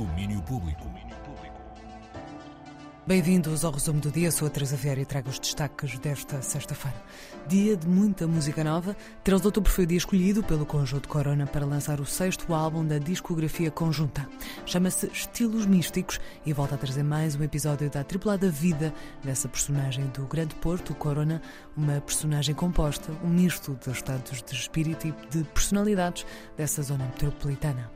Domínio Público. Bem-vindos ao resumo do dia. Sou a Teresa Vieira e trago os destaques desta sexta-feira. Dia de muita música nova. 13 de outubro foi o dia escolhido pelo Conjunto Corona para lançar o sexto álbum da discografia conjunta. Chama-se Estilos Místicos e volta a trazer mais um episódio da tripulada vida dessa personagem do Grande Porto, Corona, uma personagem composta, um misto de estados de espírito e de personalidades dessa zona metropolitana.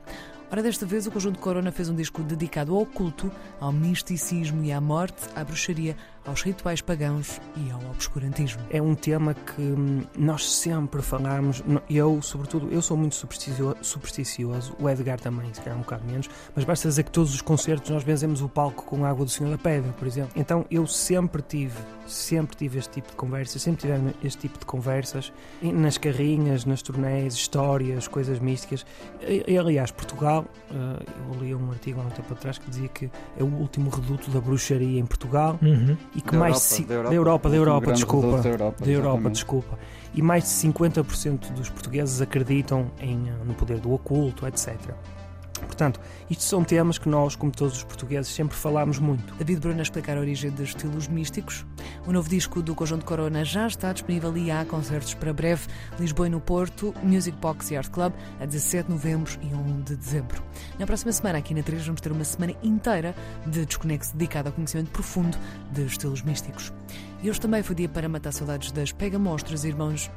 Ora, desta vez o Conjunto Corona fez um disco dedicado ao culto, ao misticismo e à morte, à bruxaria, aos rituais pagãos e ao obscurantismo. É um tema que hum, nós sempre falamos, eu, sobretudo, eu sou muito supersticioso, o Edgar também, se calhar um bocado menos, mas basta dizer que todos os concertos nós benzemos o palco com a água do Senhor da Pedra, por exemplo. Então eu sempre tive, sempre tive este tipo de conversas, sempre tivemos este tipo de conversas, nas carrinhas, nas turnés, histórias, coisas místicas. E, e aliás, Portugal, eh, eu li um artigo há um tempo atrás que dizia que é o último reduto da bruxaria em Portugal. Uhum e que da mais Europa, da Europa, da Europa, desculpa, da Europa, da Europa, desculpa. E mais de 50% dos portugueses acreditam em, no poder do oculto, etc. Portanto, isto são temas que nós, como todos os portugueses, sempre falamos muito. David Bruna explicar a origem dos estilos místicos. O novo disco do Conjunto Corona já está disponível e há concertos para breve. Lisboa e no Porto, Music Box e Art Club, a 17 de novembro e 1 de dezembro. Na próxima semana, aqui na 3, vamos ter uma semana inteira de desconexo dedicada ao conhecimento profundo de estilos místicos. E hoje também foi dia para matar saudades das Pega Monstros, irmãos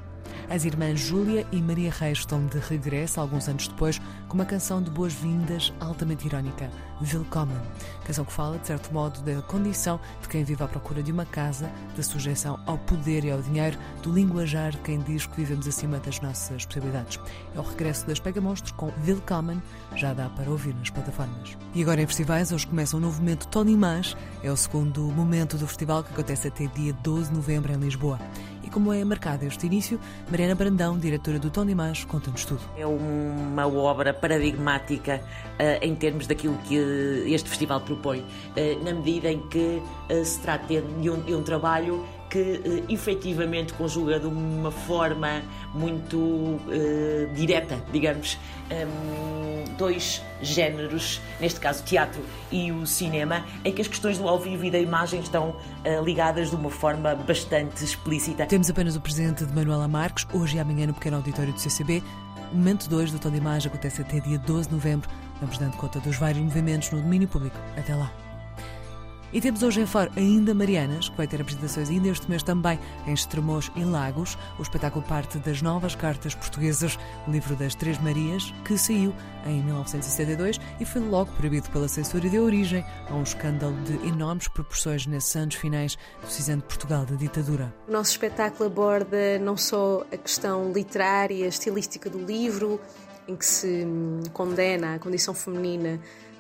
as irmãs Júlia e Maria Reis estão de regresso, alguns anos depois, com uma canção de boas-vindas altamente irónica, Willkommen. Canção que fala, de certo modo, da condição de quem vive à procura de uma casa, da sujeição ao poder e ao dinheiro, do linguajar de quem diz que vivemos acima das nossas possibilidades. É o regresso das Pega Monstros com Willkommen, já dá para ouvir nas plataformas. E agora em festivais, hoje começa um novo momento Tony Mas, é o segundo momento do festival que acontece até dia 12 de novembro em Lisboa. Como é marcado este início, Mariana Brandão, diretora do Tony Mas, conta-nos tudo. É uma obra paradigmática uh, em termos daquilo que este festival propõe, uh, na medida em que uh, se trata de um, de um trabalho que uh, efetivamente conjuga de uma forma muito uh, direta, digamos, um, dois géneros, neste caso o teatro e o cinema, em que as questões do ao vivo e da imagem estão uh, ligadas de uma forma bastante explícita. Temos apenas o presente de Manuela Marques, hoje e amanhã no pequeno auditório do CCB. Momento 2 do Tom de Imagem acontece até dia 12 de novembro. Vamos dando conta dos vários movimentos no domínio público. Até lá. E temos hoje em Faro ainda Marianas, que vai ter apresentações ainda este mês também em Estremoz e Lagos. O espetáculo parte das novas cartas portuguesas, o livro das Três Marias, que saiu em 1972 e foi logo proibido pela censura e deu origem a um escândalo de enormes proporções nesses anos finais do cisão de Portugal da ditadura. O nosso espetáculo aborda não só a questão literária, estilística do livro, em que se hum, condena a condição feminina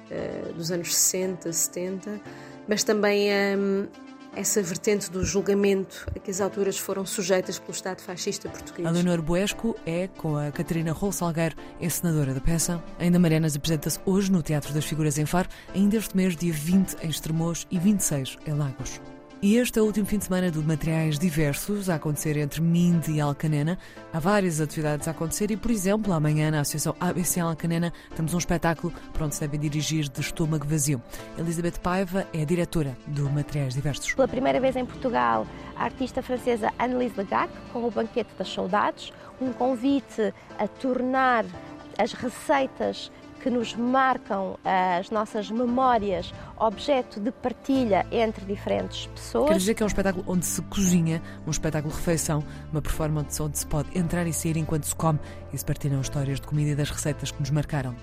uh, dos anos 60, 70, mas também um, essa vertente do julgamento a que as autoras foram sujeitas pelo Estado fascista português. A Leonor Buesco é, com a Catarina Rol Salgueiro, encenadora da peça. Ainda Marianas apresenta-se hoje no Teatro das Figuras em Faro, ainda este mês, dia 20 em Estremoz e 26 em Lagos. E este é o último fim de semana de materiais diversos a acontecer entre Minde e Alcanena. Há várias atividades a acontecer e, por exemplo, amanhã na Associação ABC Alcanena temos um espetáculo para onde se deve dirigir de estômago vazio. Elizabeth Paiva é a diretora do Materiais Diversos. Pela primeira vez em Portugal, a artista francesa Annelise Legac com o Banquete das Saudades, um convite a tornar as receitas que nos marcam as nossas memórias, objeto de partilha entre diferentes pessoas. Quer dizer que é um espetáculo onde se cozinha, um espetáculo de refeição, uma performance onde se pode entrar e sair enquanto se come e se partilham histórias de comida e das receitas que nos marcaram.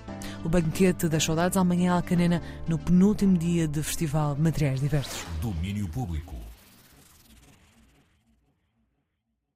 O banquete das saudades amanhã à Alcanena no penúltimo dia de festival Materiais Diversos. Domínio Público.